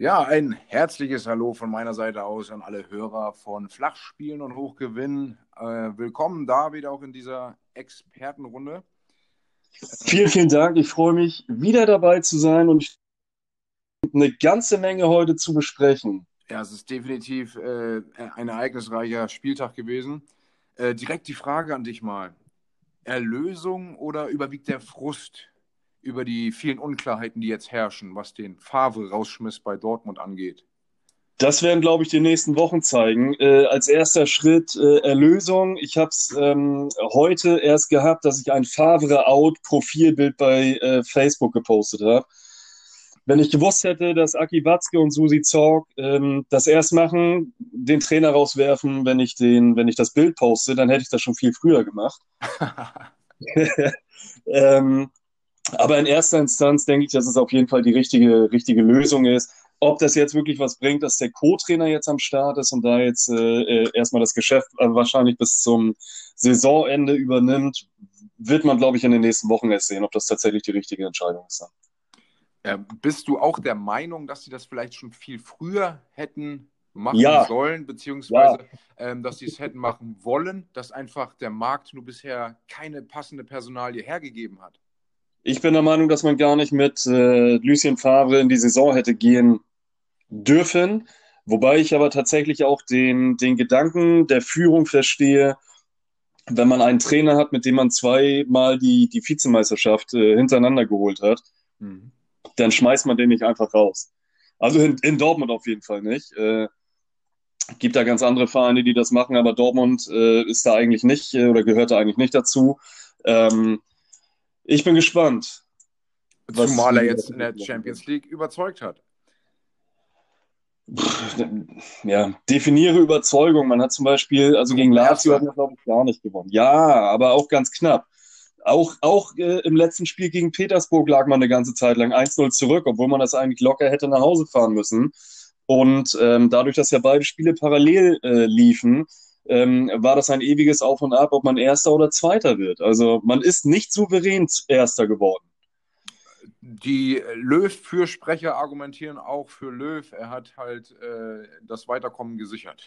Ja, ein herzliches Hallo von meiner Seite aus an alle Hörer von Flachspielen und Hochgewinn. Äh, willkommen da wieder auch in dieser Expertenrunde. Vielen, vielen Dank. Ich freue mich, wieder dabei zu sein und eine ganze Menge heute zu besprechen. Ja, es ist definitiv äh, ein ereignisreicher Spieltag gewesen. Äh, direkt die Frage an dich mal. Erlösung oder überwiegt der Frust über die vielen Unklarheiten, die jetzt herrschen, was den Favre-Rausschmiss bei Dortmund angeht? Das werden, glaube ich, die nächsten Wochen zeigen. Äh, als erster Schritt äh, Erlösung. Ich habe es ähm, heute erst gehabt, dass ich ein Favre-Out-Profilbild bei äh, Facebook gepostet habe. Wenn ich gewusst hätte, dass Aki Watzke und Susi Zorg ähm, das erst machen, den Trainer rauswerfen, wenn ich, den, wenn ich das Bild poste, dann hätte ich das schon viel früher gemacht. ähm, aber in erster Instanz denke ich, dass es auf jeden Fall die richtige, richtige Lösung ist. Ob das jetzt wirklich was bringt, dass der Co-Trainer jetzt am Start ist und da jetzt äh, äh erstmal das Geschäft äh, wahrscheinlich bis zum Saisonende übernimmt, wird man, glaube ich, in den nächsten Wochen erst sehen, ob das tatsächlich die richtige Entscheidung ist. Äh, bist du auch der Meinung, dass sie das vielleicht schon viel früher hätten machen ja. sollen, beziehungsweise ja. ähm, dass sie es hätten machen wollen, dass einfach der Markt nur bisher keine passende Personalie hergegeben hat? Ich bin der Meinung, dass man gar nicht mit äh, Lucien Favre in die Saison hätte gehen dürfen. Wobei ich aber tatsächlich auch den, den Gedanken der Führung verstehe, wenn man einen Trainer hat, mit dem man zweimal die, die Vizemeisterschaft äh, hintereinander geholt hat, mhm. dann schmeißt man den nicht einfach raus. Also in, in Dortmund auf jeden Fall nicht. Äh, gibt da ganz andere Vereine, die das machen, aber Dortmund äh, ist da eigentlich nicht äh, oder gehört da eigentlich nicht dazu. Ähm, ich bin gespannt. Zumal er jetzt in der Champions League überzeugt hat. Ja, definiere Überzeugung. Man hat zum Beispiel, also gegen Lazio hat man, glaube ich, gar nicht gewonnen. Ja, aber auch ganz knapp. Auch, auch äh, im letzten Spiel gegen Petersburg lag man eine ganze Zeit lang 1-0 zurück, obwohl man das eigentlich locker hätte nach Hause fahren müssen. Und ähm, dadurch, dass ja beide Spiele parallel äh, liefen, ähm, war das ein ewiges Auf und Ab, ob man Erster oder Zweiter wird. Also man ist nicht souverän Erster geworden. Die Löw-Fürsprecher argumentieren auch für Löw. Er hat halt äh, das Weiterkommen gesichert.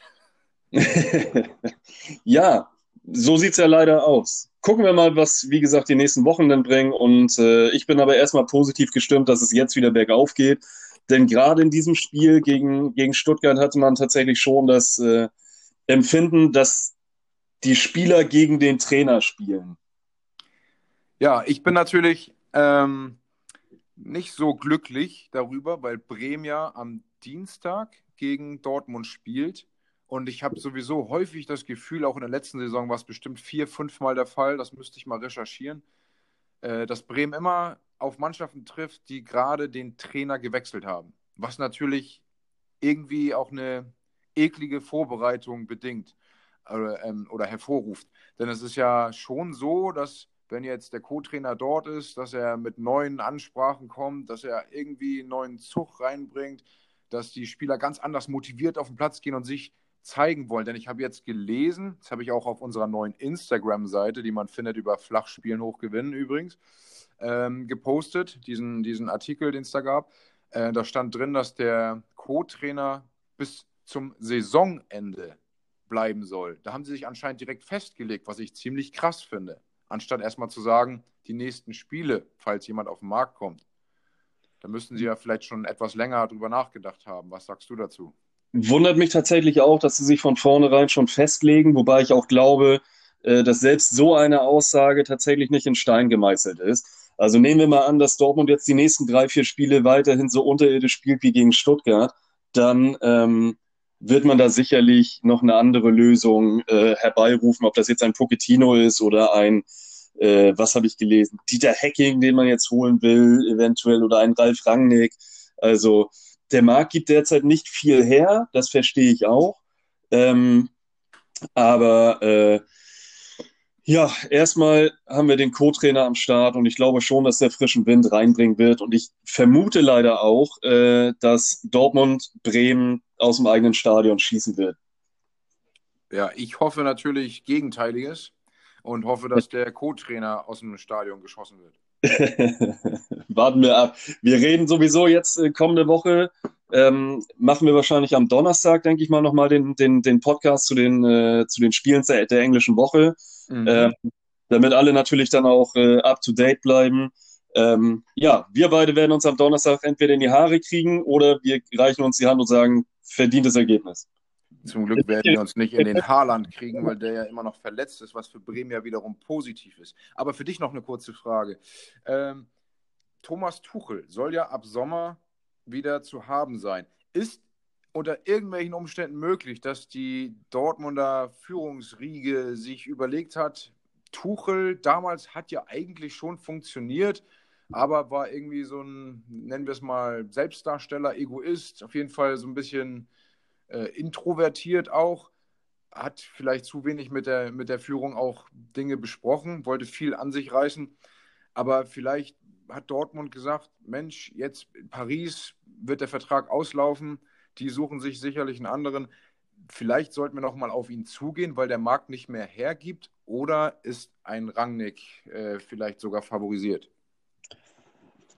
ja, so sieht es ja leider aus. Gucken wir mal, was, wie gesagt, die nächsten Wochen dann bringen. Und äh, ich bin aber erstmal positiv gestimmt, dass es jetzt wieder bergauf geht. Denn gerade in diesem Spiel gegen, gegen Stuttgart hatte man tatsächlich schon das, äh, empfinden, dass die Spieler gegen den Trainer spielen? Ja, ich bin natürlich ähm, nicht so glücklich darüber, weil Bremen ja am Dienstag gegen Dortmund spielt. Und ich habe sowieso häufig das Gefühl, auch in der letzten Saison war es bestimmt vier, fünf Mal der Fall, das müsste ich mal recherchieren, äh, dass Bremen immer auf Mannschaften trifft, die gerade den Trainer gewechselt haben. Was natürlich irgendwie auch eine eklige Vorbereitung bedingt oder, ähm, oder hervorruft. Denn es ist ja schon so, dass wenn jetzt der Co-Trainer dort ist, dass er mit neuen Ansprachen kommt, dass er irgendwie einen neuen Zug reinbringt, dass die Spieler ganz anders motiviert auf den Platz gehen und sich zeigen wollen. Denn ich habe jetzt gelesen, das habe ich auch auf unserer neuen Instagram-Seite, die man findet über Flachspielen hochgewinnen übrigens, ähm, gepostet, diesen, diesen Artikel, den es da gab. Äh, da stand drin, dass der Co-Trainer bis zum Saisonende bleiben soll. Da haben sie sich anscheinend direkt festgelegt, was ich ziemlich krass finde. Anstatt erstmal zu sagen, die nächsten Spiele, falls jemand auf den Markt kommt. Da müssten sie ja vielleicht schon etwas länger drüber nachgedacht haben. Was sagst du dazu? Wundert mich tatsächlich auch, dass sie sich von vornherein schon festlegen, wobei ich auch glaube, äh, dass selbst so eine Aussage tatsächlich nicht in Stein gemeißelt ist. Also nehmen wir mal an, dass Dortmund jetzt die nächsten drei, vier Spiele weiterhin so unterirdisch spielt wie gegen Stuttgart, dann ähm, wird man da sicherlich noch eine andere Lösung äh, herbeirufen, ob das jetzt ein Pochettino ist oder ein, äh, was habe ich gelesen, Dieter Hacking, den man jetzt holen will, eventuell, oder ein Ralf Rangnick. Also der Markt gibt derzeit nicht viel her, das verstehe ich auch. Ähm, aber äh, ja, erstmal haben wir den Co-Trainer am Start und ich glaube schon, dass der frischen Wind reinbringen wird. Und ich vermute leider auch, äh, dass Dortmund Bremen aus dem eigenen Stadion schießen wird. Ja, ich hoffe natürlich Gegenteiliges und hoffe, dass der Co-Trainer aus dem Stadion geschossen wird. Warten wir ab. Wir reden sowieso jetzt äh, kommende Woche ähm, machen wir wahrscheinlich am Donnerstag, denke ich mal, nochmal den, den, den Podcast zu den, äh, zu den Spielen der, der englischen Woche, mhm. ähm, damit alle natürlich dann auch äh, up-to-date bleiben. Ähm, ja, wir beide werden uns am Donnerstag entweder in die Haare kriegen oder wir reichen uns die Hand und sagen, verdientes Ergebnis. Zum Glück werden wir uns nicht in den Haarland kriegen, weil der ja immer noch verletzt ist, was für Bremen ja wiederum positiv ist. Aber für dich noch eine kurze Frage. Ähm, Thomas Tuchel soll ja ab Sommer wieder zu haben sein. Ist unter irgendwelchen Umständen möglich, dass die Dortmunder Führungsriege sich überlegt hat, Tuchel damals hat ja eigentlich schon funktioniert, aber war irgendwie so ein, nennen wir es mal, Selbstdarsteller, Egoist, auf jeden Fall so ein bisschen äh, introvertiert auch, hat vielleicht zu wenig mit der, mit der Führung auch Dinge besprochen, wollte viel an sich reißen, aber vielleicht hat Dortmund gesagt, Mensch, jetzt in Paris wird der Vertrag auslaufen, die suchen sich sicherlich einen anderen. Vielleicht sollten wir noch mal auf ihn zugehen, weil der Markt nicht mehr hergibt. Oder ist ein Rangnick äh, vielleicht sogar favorisiert?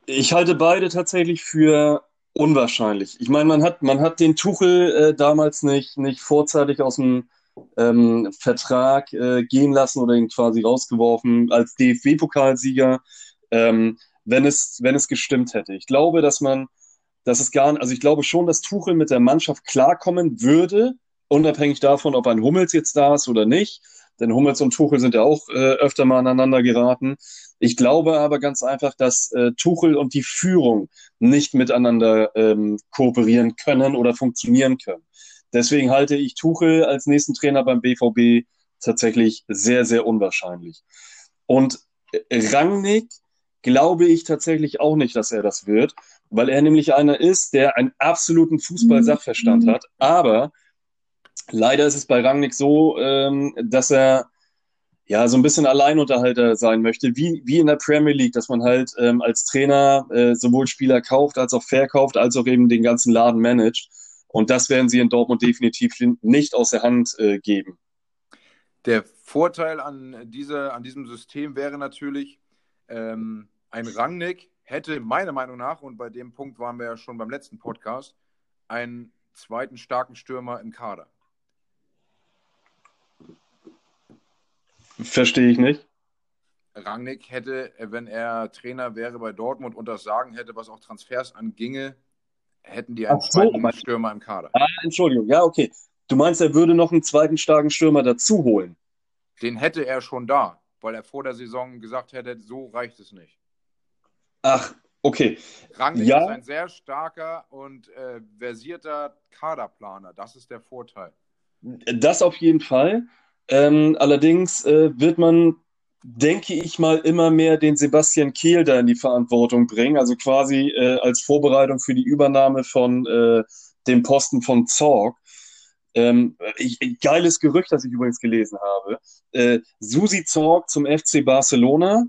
Ich halte beide tatsächlich für unwahrscheinlich. Ich meine, man hat, man hat den Tuchel äh, damals nicht, nicht vorzeitig aus dem ähm, Vertrag äh, gehen lassen oder ihn quasi rausgeworfen als DFB-Pokalsieger. Ähm, wenn es, wenn es gestimmt hätte. Ich glaube, dass man, dass es gar also ich glaube schon, dass Tuchel mit der Mannschaft klarkommen würde, unabhängig davon, ob ein Hummels jetzt da ist oder nicht. Denn Hummels und Tuchel sind ja auch äh, öfter mal aneinander geraten. Ich glaube aber ganz einfach, dass äh, Tuchel und die Führung nicht miteinander ähm, kooperieren können oder funktionieren können. Deswegen halte ich Tuchel als nächsten Trainer beim BVB tatsächlich sehr, sehr unwahrscheinlich. Und Rangnick glaube ich tatsächlich auch nicht, dass er das wird, weil er nämlich einer ist, der einen absoluten Fußball-Sachverstand hat. Aber leider ist es bei Rangnick so, ähm, dass er ja so ein bisschen Alleinunterhalter sein möchte, wie, wie in der Premier League, dass man halt ähm, als Trainer äh, sowohl Spieler kauft, als auch verkauft, als auch eben den ganzen Laden managt. Und das werden sie in Dortmund definitiv nicht aus der Hand äh, geben. Der Vorteil an, dieser, an diesem System wäre natürlich, ähm, ein Rangnick hätte meiner Meinung nach, und bei dem Punkt waren wir ja schon beim letzten Podcast, einen zweiten starken Stürmer im Kader. Verstehe ich nicht. Rangnick hätte, wenn er Trainer wäre bei Dortmund und das Sagen hätte, was auch Transfers anginge, hätten die einen so, zweiten Stürmer im Kader. Ah, Entschuldigung, ja, okay. Du meinst, er würde noch einen zweiten starken Stürmer dazu holen? Den hätte er schon da, weil er vor der Saison gesagt hätte, so reicht es nicht. Ach, okay. Rangnick ja. ist ein sehr starker und äh, versierter Kaderplaner. Das ist der Vorteil. Das auf jeden Fall. Ähm, allerdings äh, wird man, denke ich mal, immer mehr den Sebastian Kehl da in die Verantwortung bringen. Also quasi äh, als Vorbereitung für die Übernahme von äh, dem Posten von Zorg. Ähm, ich, geiles Gerücht, das ich übrigens gelesen habe. Äh, Susi Zorg zum FC Barcelona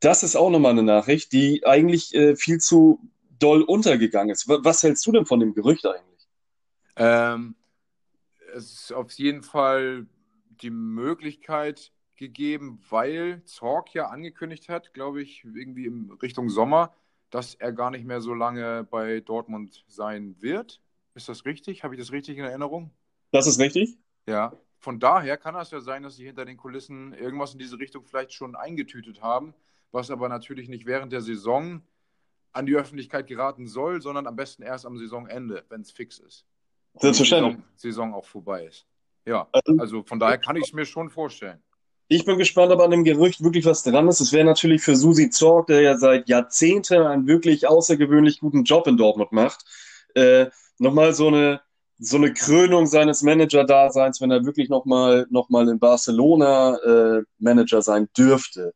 das ist auch nochmal eine Nachricht, die eigentlich äh, viel zu doll untergegangen ist. Was hältst du denn von dem Gerücht eigentlich? Ähm, es ist auf jeden Fall die Möglichkeit gegeben, weil Zorg ja angekündigt hat, glaube ich, irgendwie in Richtung Sommer, dass er gar nicht mehr so lange bei Dortmund sein wird. Ist das richtig? Habe ich das richtig in Erinnerung? Das ist richtig. Ja. Von daher kann es ja sein, dass sie hinter den Kulissen irgendwas in diese Richtung vielleicht schon eingetütet haben was aber natürlich nicht während der Saison an die Öffentlichkeit geraten soll, sondern am besten erst am Saisonende, wenn es fix ist. Selbstverständlich. Die Saison, Saison auch vorbei ist. Ja, also, also von daher kann ich es mir schon vorstellen. Ich bin gespannt, ob an dem Gerücht wirklich was dran ist. Es wäre natürlich für Susi Zorg, der ja seit Jahrzehnten einen wirklich außergewöhnlich guten Job in Dortmund macht, äh, nochmal so eine, so eine Krönung seines Manager-Daseins, wenn er wirklich nochmal noch mal in Barcelona äh, Manager sein dürfte.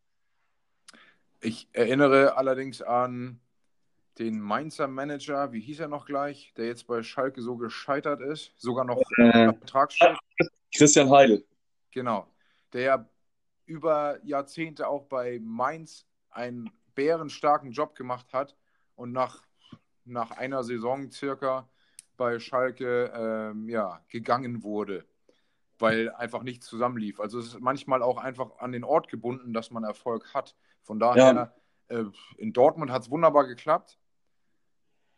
Ich erinnere allerdings an den Mainzer Manager, wie hieß er noch gleich, der jetzt bei Schalke so gescheitert ist, sogar noch äh, Vertragsschutz. Christian Heidel. Genau, der ja über Jahrzehnte auch bei Mainz einen bärenstarken Job gemacht hat und nach, nach einer Saison circa bei Schalke ähm, ja, gegangen wurde, weil einfach nichts zusammenlief. Also es ist manchmal auch einfach an den Ort gebunden, dass man Erfolg hat. Von daher, ja. äh, in Dortmund hat es wunderbar geklappt.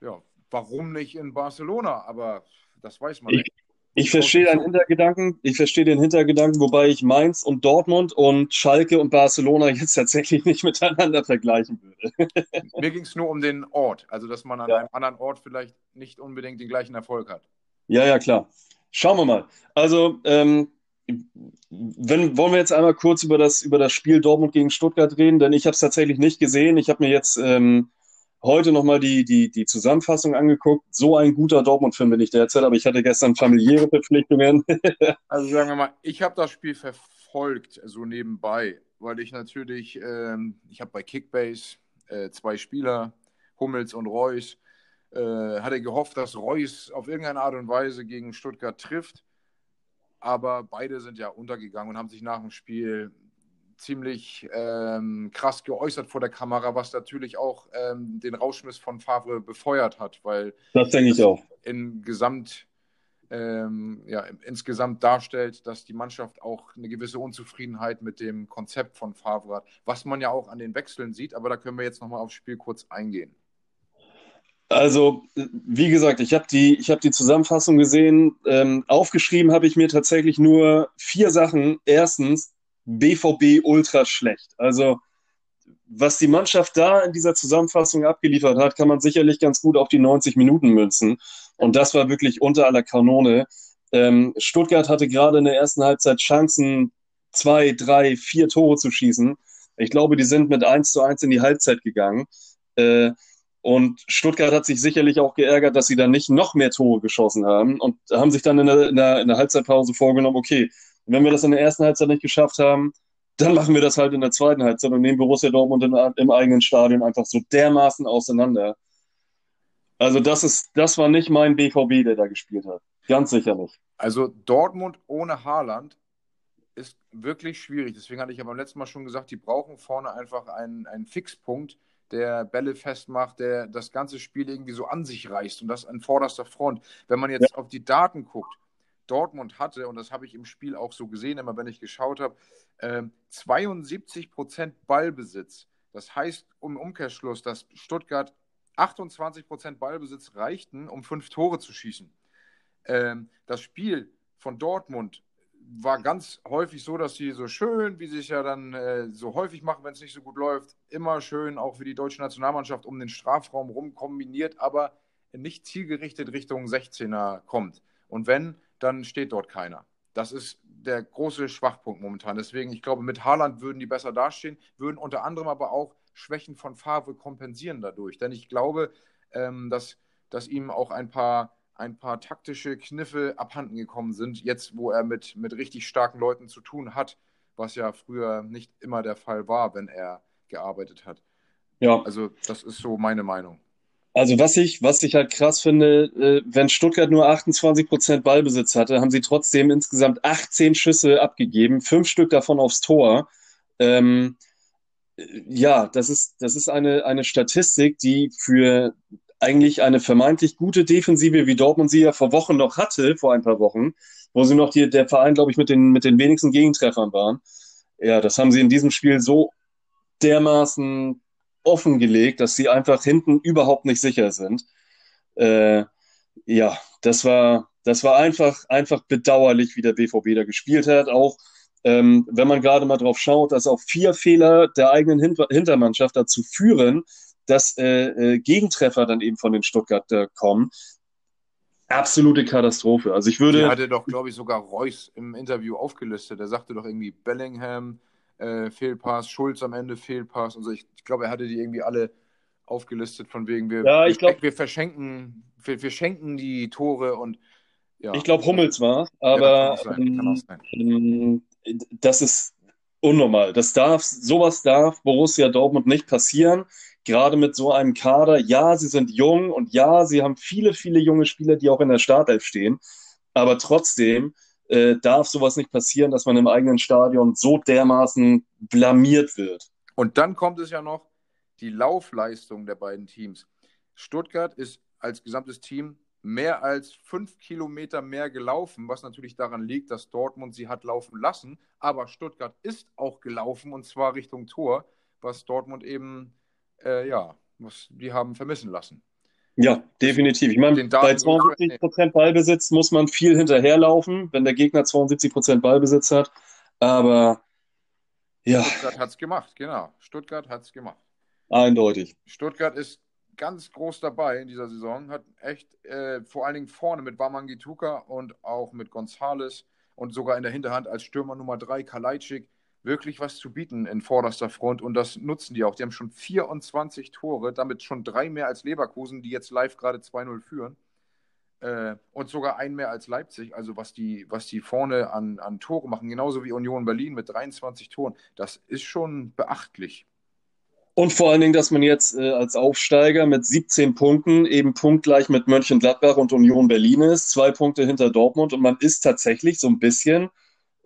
Ja, warum nicht in Barcelona? Aber das weiß man ich, nicht. Ich verstehe deinen Hintergedanken, ich verstehe den Hintergedanken, wobei ich Mainz und Dortmund und Schalke und Barcelona jetzt tatsächlich nicht miteinander vergleichen würde. Mir ging es nur um den Ort, also dass man an ja. einem anderen Ort vielleicht nicht unbedingt den gleichen Erfolg hat. Ja, ja, klar. Schauen wir mal. Also, ähm, wenn, wollen wir jetzt einmal kurz über das, über das Spiel Dortmund gegen Stuttgart reden, denn ich habe es tatsächlich nicht gesehen. Ich habe mir jetzt ähm, heute nochmal die, die, die Zusammenfassung angeguckt. So ein guter Dortmund-Film bin ich derzeit, aber ich hatte gestern familiäre Verpflichtungen. also sagen wir mal, ich habe das Spiel verfolgt, so nebenbei, weil ich natürlich, ähm, ich habe bei Kickbase äh, zwei Spieler, Hummels und Reus, äh, hatte gehofft, dass Reus auf irgendeine Art und Weise gegen Stuttgart trifft. Aber beide sind ja untergegangen und haben sich nach dem Spiel ziemlich ähm, krass geäußert vor der Kamera, was natürlich auch ähm, den Rauschmiss von Favre befeuert hat, weil das denke ich auch. In Gesamt, ähm, ja, insgesamt darstellt, dass die Mannschaft auch eine gewisse Unzufriedenheit mit dem Konzept von Favre hat, was man ja auch an den Wechseln sieht, aber da können wir jetzt nochmal aufs Spiel kurz eingehen. Also, wie gesagt, ich habe die, hab die Zusammenfassung gesehen. Ähm, aufgeschrieben habe ich mir tatsächlich nur vier Sachen. Erstens, BVB ultra schlecht. Also, was die Mannschaft da in dieser Zusammenfassung abgeliefert hat, kann man sicherlich ganz gut auf die 90 Minuten münzen. Und das war wirklich unter aller Kanone. Ähm, Stuttgart hatte gerade in der ersten Halbzeit Chancen, zwei, drei, vier Tore zu schießen. Ich glaube, die sind mit 1 zu 1 in die Halbzeit gegangen. Äh, und Stuttgart hat sich sicherlich auch geärgert, dass sie dann nicht noch mehr Tore geschossen haben und haben sich dann in der, in der, in der Halbzeitpause vorgenommen, okay, wenn wir das in der ersten Halbzeit nicht geschafft haben, dann machen wir das halt in der zweiten Halbzeit und nehmen Borussia Dortmund in, im eigenen Stadion einfach so dermaßen auseinander. Also das ist, das war nicht mein BVB, der da gespielt hat. Ganz sicher nicht. Also Dortmund ohne Haaland ist wirklich schwierig. Deswegen hatte ich ja beim letzten Mal schon gesagt, die brauchen vorne einfach einen, einen Fixpunkt, der Bälle festmacht, der das ganze Spiel irgendwie so an sich reißt und das an vorderster Front. Wenn man jetzt ja. auf die Daten guckt, Dortmund hatte, und das habe ich im Spiel auch so gesehen, immer wenn ich geschaut habe, äh, 72 Prozent Ballbesitz. Das heißt im Umkehrschluss, dass Stuttgart 28 Prozent Ballbesitz reichten, um fünf Tore zu schießen. Ähm, das Spiel von Dortmund war ganz häufig so, dass sie so schön, wie sie es ja dann äh, so häufig machen, wenn es nicht so gut läuft, immer schön auch für die deutsche Nationalmannschaft um den Strafraum rum kombiniert, aber nicht zielgerichtet Richtung 16er kommt. Und wenn, dann steht dort keiner. Das ist der große Schwachpunkt momentan. Deswegen, ich glaube, mit Haaland würden die besser dastehen, würden unter anderem aber auch Schwächen von Favre kompensieren dadurch. Denn ich glaube, ähm, dass, dass ihm auch ein paar, ein paar taktische Kniffe abhanden gekommen sind, jetzt wo er mit, mit richtig starken Leuten zu tun hat, was ja früher nicht immer der Fall war, wenn er gearbeitet hat. Ja. Also, das ist so meine Meinung. Also was ich, was ich halt krass finde, äh, wenn Stuttgart nur 28 Prozent Ballbesitz hatte, haben sie trotzdem insgesamt 18 Schüsse abgegeben, fünf Stück davon aufs Tor. Ähm, ja, das ist, das ist eine, eine Statistik, die für eigentlich eine vermeintlich gute Defensive, wie Dortmund sie ja vor Wochen noch hatte, vor ein paar Wochen, wo sie noch die, der Verein, glaube ich, mit den, mit den wenigsten Gegentreffern waren. Ja, das haben sie in diesem Spiel so dermaßen offengelegt, dass sie einfach hinten überhaupt nicht sicher sind. Äh, ja, das war, das war einfach, einfach bedauerlich, wie der BVB da gespielt hat. Auch ähm, wenn man gerade mal drauf schaut, dass auch vier Fehler der eigenen Hinter Hintermannschaft dazu führen, dass äh, äh, Gegentreffer dann eben von den Stuttgarter kommen. Absolute Katastrophe. Also ich würde. Die hatte doch, glaube ich, sogar Reus im Interview aufgelistet. Er sagte doch irgendwie Bellingham, äh, Fehlpass, Schulz am Ende Fehlpass und so. Ich, ich glaube, er hatte die irgendwie alle aufgelistet von wegen, wir, ja, ich glaub, wir verschenken, wir, wir schenken die Tore und ja. Ich glaube, Hummels war, aber ja, ähm, ähm, das ist unnormal. Das darf, sowas darf Borussia Dortmund nicht passieren. Gerade mit so einem Kader. Ja, sie sind jung und ja, sie haben viele, viele junge Spieler, die auch in der Startelf stehen. Aber trotzdem äh, darf sowas nicht passieren, dass man im eigenen Stadion so dermaßen blamiert wird. Und dann kommt es ja noch die Laufleistung der beiden Teams. Stuttgart ist als gesamtes Team mehr als fünf Kilometer mehr gelaufen, was natürlich daran liegt, dass Dortmund sie hat laufen lassen. Aber Stuttgart ist auch gelaufen und zwar Richtung Tor, was Dortmund eben, äh, ja, was die haben vermissen lassen. Ja, definitiv. Ich meine, bei 72% Ballbesitz muss man viel hinterherlaufen, wenn der Gegner 72% Ballbesitz hat. Aber ja. Stuttgart hat es gemacht, genau. Stuttgart hat es gemacht. Eindeutig. Stuttgart ist ganz groß dabei in dieser Saison, hat echt äh, vor allen Dingen vorne mit Bamangituka und auch mit Gonzales und sogar in der Hinterhand als Stürmer Nummer 3 Kalajdzic wirklich was zu bieten in vorderster Front und das nutzen die auch. Die haben schon 24 Tore, damit schon drei mehr als Leverkusen, die jetzt live gerade 2-0 führen. Äh, und sogar ein mehr als Leipzig, also was die, was die vorne an, an Tore machen, genauso wie Union Berlin mit 23 Toren, das ist schon beachtlich. Und vor allen Dingen, dass man jetzt äh, als Aufsteiger mit 17 Punkten eben punktgleich mit Mönchengladbach und Union Berlin ist, zwei Punkte hinter Dortmund und man ist tatsächlich so ein bisschen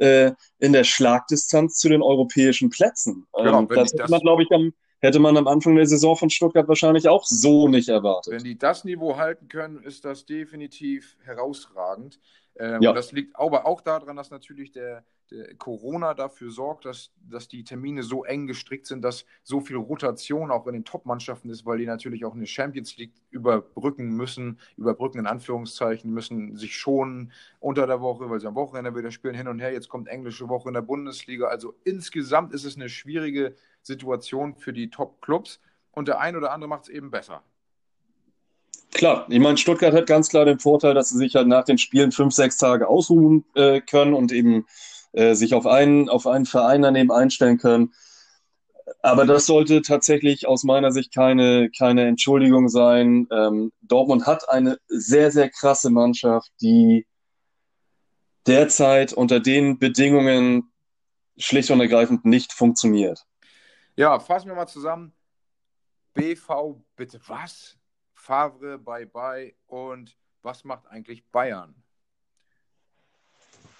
äh, in der Schlagdistanz zu den europäischen Plätzen. Genau, ähm, das hätte man, glaube ich, am, hätte man am Anfang der Saison von Stuttgart wahrscheinlich auch so nicht erwartet. Wenn die das Niveau halten können, ist das definitiv herausragend. Ähm, ja. Das liegt aber auch daran, dass natürlich der, der, Corona dafür sorgt, dass, dass die Termine so eng gestrickt sind, dass so viel Rotation auch in den Top-Mannschaften ist, weil die natürlich auch eine Champions League überbrücken müssen, überbrücken in Anführungszeichen, müssen sich schonen unter der Woche, weil sie am Wochenende wieder spielen, hin und her. Jetzt kommt englische Woche in der Bundesliga. Also insgesamt ist es eine schwierige Situation für die Top-Clubs und der ein oder andere macht es eben besser. Klar, ich meine, Stuttgart hat ganz klar den Vorteil, dass sie sich halt nach den Spielen fünf, sechs Tage ausruhen äh, können und eben äh, sich auf einen, auf einen Verein daneben einstellen können. Aber das sollte tatsächlich aus meiner Sicht keine, keine Entschuldigung sein. Ähm, Dortmund hat eine sehr, sehr krasse Mannschaft, die derzeit unter den Bedingungen schlicht und ergreifend nicht funktioniert. Ja, fassen wir mal zusammen. BV, bitte was? Favre, bye bye. Und was macht eigentlich Bayern?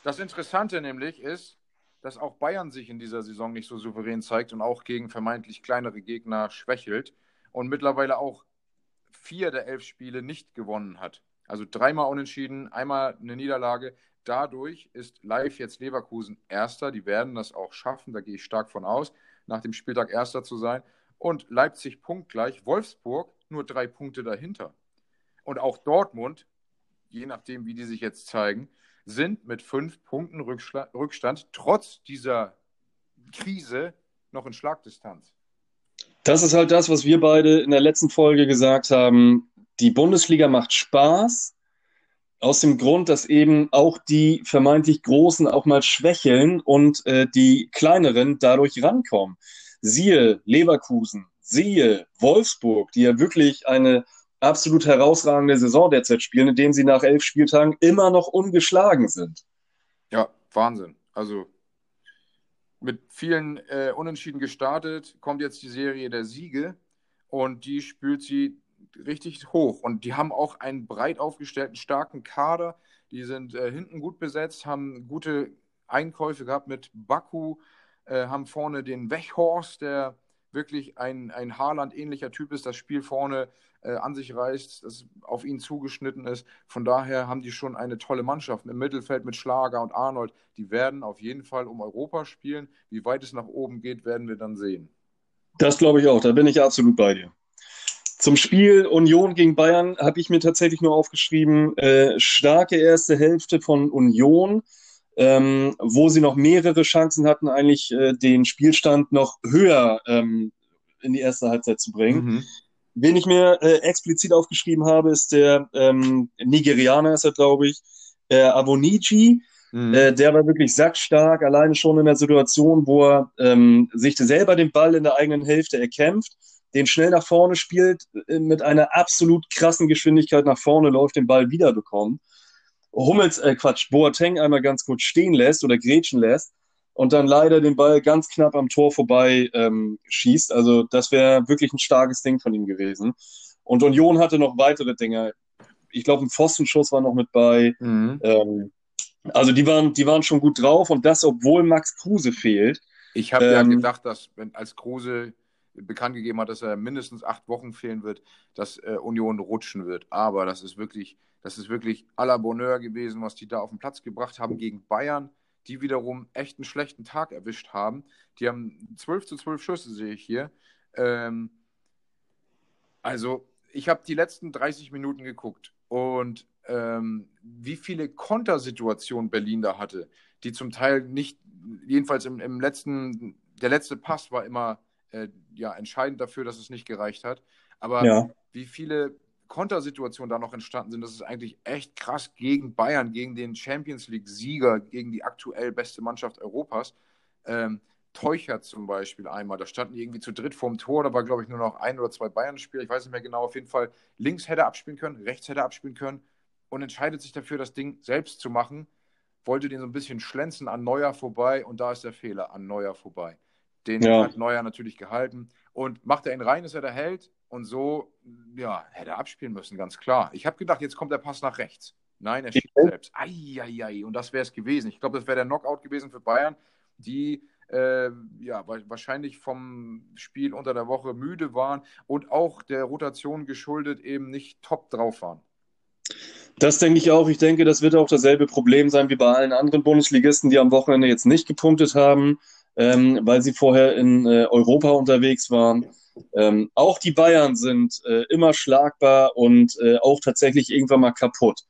Das Interessante nämlich ist, dass auch Bayern sich in dieser Saison nicht so souverän zeigt und auch gegen vermeintlich kleinere Gegner schwächelt und mittlerweile auch vier der elf Spiele nicht gewonnen hat. Also dreimal unentschieden, einmal eine Niederlage. Dadurch ist live jetzt Leverkusen Erster. Die werden das auch schaffen, da gehe ich stark von aus nach dem Spieltag Erster zu sein. Und Leipzig punktgleich, Wolfsburg nur drei Punkte dahinter. Und auch Dortmund, je nachdem, wie die sich jetzt zeigen, sind mit fünf Punkten Rückstand trotz dieser Krise noch in Schlagdistanz. Das ist halt das, was wir beide in der letzten Folge gesagt haben. Die Bundesliga macht Spaß, aus dem Grund, dass eben auch die vermeintlich Großen auch mal schwächeln und äh, die Kleineren dadurch rankommen. Siehe Leverkusen, siehe Wolfsburg, die ja wirklich eine absolut herausragende Saison derzeit spielen, indem sie nach elf Spieltagen immer noch ungeschlagen sind. Ja, Wahnsinn. Also mit vielen äh, Unentschieden gestartet, kommt jetzt die Serie der Siege und die spült sie richtig hoch. Und die haben auch einen breit aufgestellten, starken Kader. Die sind äh, hinten gut besetzt, haben gute Einkäufe gehabt mit Baku, äh, haben vorne den Wechhorst, der wirklich ein, ein Haaland-ähnlicher Typ ist, das Spiel vorne äh, an sich reißt, das auf ihn zugeschnitten ist. Von daher haben die schon eine tolle Mannschaft im Mittelfeld mit Schlager und Arnold. Die werden auf jeden Fall um Europa spielen. Wie weit es nach oben geht, werden wir dann sehen. Das glaube ich auch, da bin ich absolut bei dir. Zum Spiel Union gegen Bayern habe ich mir tatsächlich nur aufgeschrieben, äh, starke erste Hälfte von Union, ähm, wo sie noch mehrere Chancen hatten, eigentlich äh, den Spielstand noch höher ähm, in die erste Halbzeit zu bringen. Mhm. Wen ich mir äh, explizit aufgeschrieben habe, ist der ähm, Nigerianer, ist er, glaube ich, äh, Avoniji. Mhm. Äh, der war wirklich sackstark, alleine schon in der Situation, wo er ähm, sich selber den Ball in der eigenen Hälfte erkämpft den schnell nach vorne spielt, äh, mit einer absolut krassen Geschwindigkeit nach vorne läuft, den Ball wiederbekommt. Hummels, äh Quatsch, Boateng einmal ganz kurz stehen lässt oder grätschen lässt und dann leider den Ball ganz knapp am Tor vorbei ähm, schießt. Also das wäre wirklich ein starkes Ding von ihm gewesen. Und Union hatte noch weitere Dinge. Ich glaube, ein Pfostenschuss war noch mit bei. Mhm. Ähm, also die waren, die waren schon gut drauf und das, obwohl Max Kruse fehlt. Ich habe ähm, ja gedacht, dass wenn als Kruse bekannt gegeben hat, dass er mindestens acht Wochen fehlen wird, dass äh, Union rutschen wird. Aber das ist wirklich, das ist wirklich à la Bonheur gewesen, was die da auf den Platz gebracht haben gegen Bayern, die wiederum echt einen schlechten Tag erwischt haben. Die haben 12 zu 12 Schüsse, sehe ich hier. Ähm, also ich habe die letzten 30 Minuten geguckt und ähm, wie viele Kontersituationen Berlin da hatte, die zum Teil nicht, jedenfalls im, im letzten, der letzte Pass war immer äh, ja, entscheidend dafür, dass es nicht gereicht hat. Aber ja. wie viele Kontersituationen da noch entstanden sind, das ist eigentlich echt krass gegen Bayern, gegen den Champions League-Sieger, gegen die aktuell beste Mannschaft Europas. Ähm, Teuchert zum Beispiel einmal, da standen die irgendwie zu dritt vorm Tor, da war glaube ich nur noch ein oder zwei Bayern-Spieler, ich weiß nicht mehr genau, auf jeden Fall links hätte er abspielen können, rechts hätte er abspielen können und entscheidet sich dafür, das Ding selbst zu machen, wollte den so ein bisschen schlenzen an Neuer vorbei und da ist der Fehler, an Neuer vorbei. Den ja. hat Neuer natürlich gehalten und macht er ihn rein, ist er der Held und so, ja, hätte er abspielen müssen, ganz klar. Ich habe gedacht, jetzt kommt der Pass nach rechts. Nein, er schießt selbst. Eieiei, und das wäre es gewesen. Ich glaube, das wäre der Knockout gewesen für Bayern, die äh, ja, wahrscheinlich vom Spiel unter der Woche müde waren und auch der Rotation geschuldet eben nicht top drauf waren. Das denke ich auch. Ich denke, das wird auch dasselbe Problem sein wie bei allen anderen Bundesligisten, die am Wochenende jetzt nicht gepunktet haben ähm, weil sie vorher in äh, Europa unterwegs waren. Ähm, auch die Bayern sind äh, immer schlagbar und äh, auch tatsächlich irgendwann mal kaputt.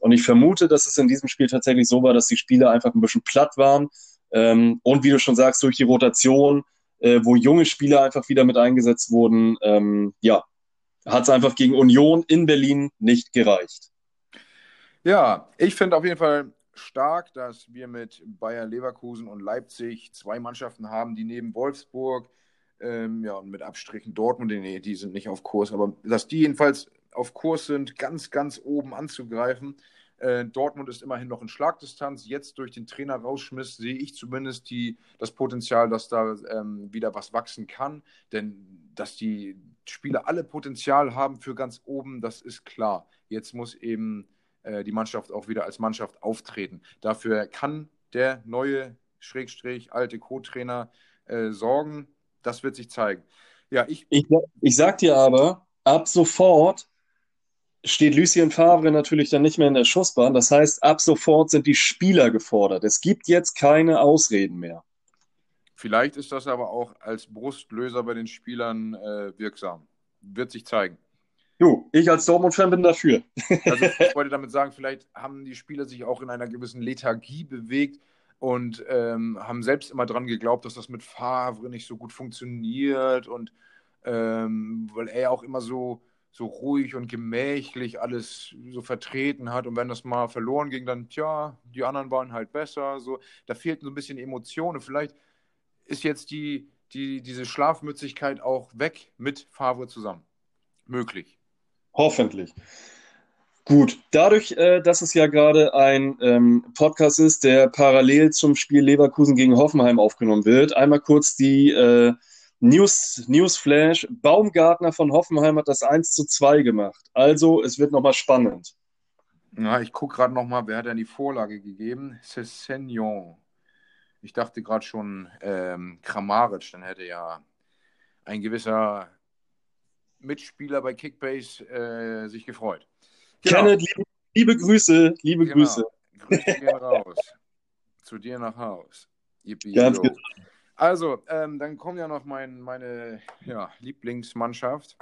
Und ich vermute, dass es in diesem Spiel tatsächlich so war, dass die Spieler einfach ein bisschen platt waren. Ähm, und wie du schon sagst, durch die Rotation, äh, wo junge Spieler einfach wieder mit eingesetzt wurden, ähm, ja, hat es einfach gegen Union in Berlin nicht gereicht. Ja, ich finde auf jeden Fall stark, dass wir mit Bayer Leverkusen und Leipzig zwei Mannschaften haben, die neben Wolfsburg ähm, ja, und mit Abstrichen Dortmund, nee, die sind nicht auf Kurs, aber dass die jedenfalls auf Kurs sind, ganz, ganz oben anzugreifen. Äh, Dortmund ist immerhin noch in Schlagdistanz. Jetzt durch den Trainer rausschmiss sehe ich zumindest die, das Potenzial, dass da ähm, wieder was wachsen kann. Denn dass die Spieler alle Potenzial haben für ganz oben, das ist klar. Jetzt muss eben die Mannschaft auch wieder als Mannschaft auftreten. Dafür kann der neue, Schrägstrich, alte Co-Trainer äh, sorgen. Das wird sich zeigen. Ja, ich, ich, ich sag dir aber, ab sofort steht Lucien Favre natürlich dann nicht mehr in der Schussbahn. Das heißt, ab sofort sind die Spieler gefordert. Es gibt jetzt keine Ausreden mehr. Vielleicht ist das aber auch als Brustlöser bei den Spielern äh, wirksam. Wird sich zeigen. Jo, ich als Dortmund-Fan bin dafür. Also ich wollte damit sagen, vielleicht haben die Spieler sich auch in einer gewissen Lethargie bewegt und ähm, haben selbst immer dran geglaubt, dass das mit Favre nicht so gut funktioniert und ähm, weil er auch immer so, so ruhig und gemächlich alles so vertreten hat und wenn das mal verloren ging, dann, tja, die anderen waren halt besser, so, da fehlten so ein bisschen Emotionen. Vielleicht ist jetzt die, die, diese Schlafmützigkeit auch weg mit Favre zusammen. Möglich. Hoffentlich. Gut, dadurch, äh, dass es ja gerade ein ähm, Podcast ist, der parallel zum Spiel Leverkusen gegen Hoffenheim aufgenommen wird, einmal kurz die äh, News, Newsflash. Baumgartner von Hoffenheim hat das 1 zu 2 gemacht. Also, es wird nochmal spannend. Ja, ich gucke gerade nochmal, wer hat denn die Vorlage gegeben? Cessignon. Ich dachte gerade schon ähm, Kramaric, dann hätte ja ein gewisser Mitspieler bei Kickbase äh, sich gefreut. Genau. Kenneth, liebe, liebe, Grüße, liebe genau. Grüße. Grüße gehen raus. Zu dir nach Haus. Yippie, Ganz genau. Also, ähm, dann kommt ja noch mein, meine ja, Lieblingsmannschaft.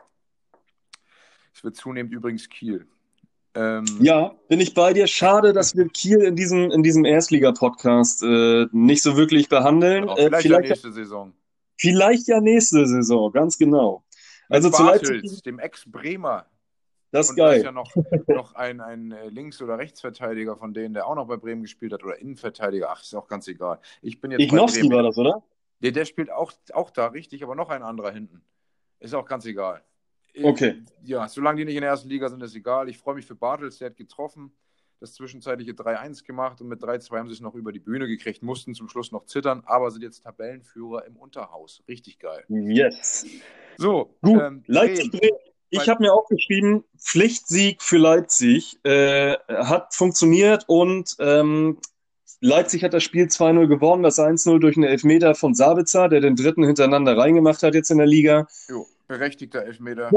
Es wird zunehmend übrigens Kiel. Ähm, ja, bin ich bei dir. Schade, dass wir Kiel in diesem, in diesem Erstliga-Podcast äh, nicht so wirklich behandeln. Äh, vielleicht, äh, vielleicht ja nächste Saison. Vielleicht ja nächste Saison, ganz genau. Also zu Leipzig, dem Ex-Bremer. Das ist geil. Da ist ja noch, noch ein, ein äh, Links- oder Rechtsverteidiger von denen, der auch noch bei Bremen gespielt hat, oder Innenverteidiger. Ach, ist auch ganz egal. Ich bin jetzt Ignowski war das, oder? Der, der spielt auch, auch da, richtig, aber noch ein anderer hinten. Ist auch ganz egal. Okay. Ja, solange die nicht in der ersten Liga sind, ist egal. Ich freue mich für Bartels, der hat getroffen, das zwischenzeitliche 3-1 gemacht und mit 3-2 haben sie es noch über die Bühne gekriegt, mussten zum Schluss noch zittern, aber sind jetzt Tabellenführer im Unterhaus. Richtig geil. Yes. So, gut. Ähm, Leipzig Bremen. Ich habe mir aufgeschrieben, Pflichtsieg für Leipzig äh, hat funktioniert und ähm, Leipzig hat das Spiel 2-0 gewonnen, das 1-0 durch einen Elfmeter von Sabitzer, der den dritten hintereinander reingemacht hat jetzt in der Liga. Jo, berechtigter Elfmeter.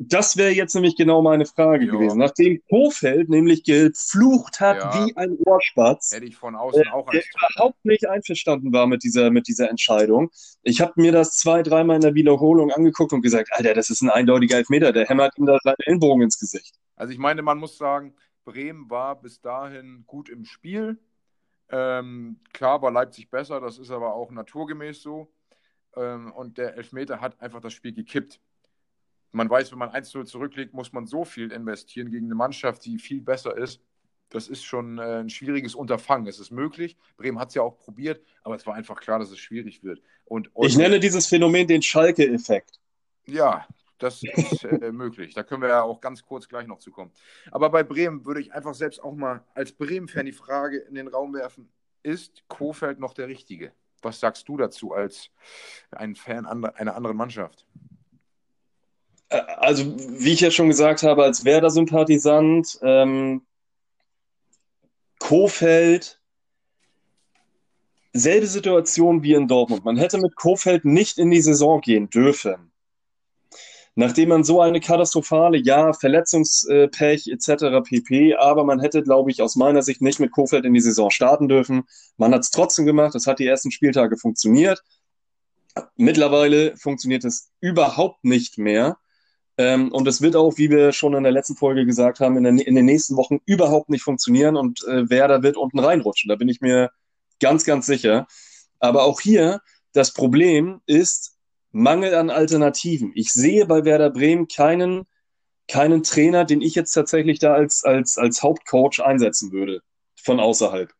Das wäre jetzt nämlich genau meine Frage Ja. gewesen. Nachdem Kofeld nämlich geflucht hat Ja. wie ein Ohrspatz, Hätte ich von außen äh, auch der überhaupt nicht einverstanden war mit dieser, mit dieser Entscheidung. Ich habe mir das zwei, dreimal in der Wiederholung angeguckt und gesagt, Alter, das ist ein eindeutiger Elfmeter, der hämmert ihm da seine Ellenbogen ins Gesicht. Also ich meine, man muss sagen, Bremen war bis dahin gut im Spiel. Ähm, klar war Leipzig besser, das ist aber auch naturgemäß so. Ähm, und der Elfmeter hat einfach das Spiel gekippt. Man weiß, wenn man 1-0 zurückliegt, muss man so viel investieren gegen eine Mannschaft, die viel besser ist. Das ist schon äh, ein schwieriges Unterfangen. Es ist möglich. Bremen hat es ja auch probiert, aber es war einfach klar, dass es schwierig wird. Und, und Ich nenne dieses Phänomen den Schalke-Effekt. ja, das ist äh, möglich. Da können wir ja auch ganz kurz gleich noch zu kommen. Aber bei Bremen würde ich einfach selbst auch mal als Bremen-Fan die Frage in den Raum werfen: Ist Kofeld noch der Richtige? Was sagst du dazu als ein Fan einer anderen Mannschaft? Äh, Also, wie ich ja schon gesagt habe, als Werder-Sympathisant, ähm, Kofeld, selbe Situation wie in Dortmund. Man hätte mit Kofeld nicht in die Saison gehen dürfen. Nachdem man so eine katastrophale, ja, Verletzungspech etc. pp, aber man hätte, glaube ich, aus meiner Sicht nicht mit Kofeld in die Saison starten dürfen. Man hat es trotzdem gemacht, es hat die ersten Spieltage funktioniert. Mittlerweile funktioniert es überhaupt nicht mehr. Ähm, und es wird auch, wie wir schon in der letzten Folge gesagt haben, in, der, in den nächsten Wochen überhaupt nicht funktionieren und äh, Werder wird unten reinrutschen. Da bin ich mir ganz, ganz sicher. Aber auch hier, das Problem ist Mangel an Alternativen. Ich sehe bei Werder Bremen keinen, keinen Trainer, den ich jetzt tatsächlich da als, als, als Hauptcoach einsetzen würde. Von außerhalb.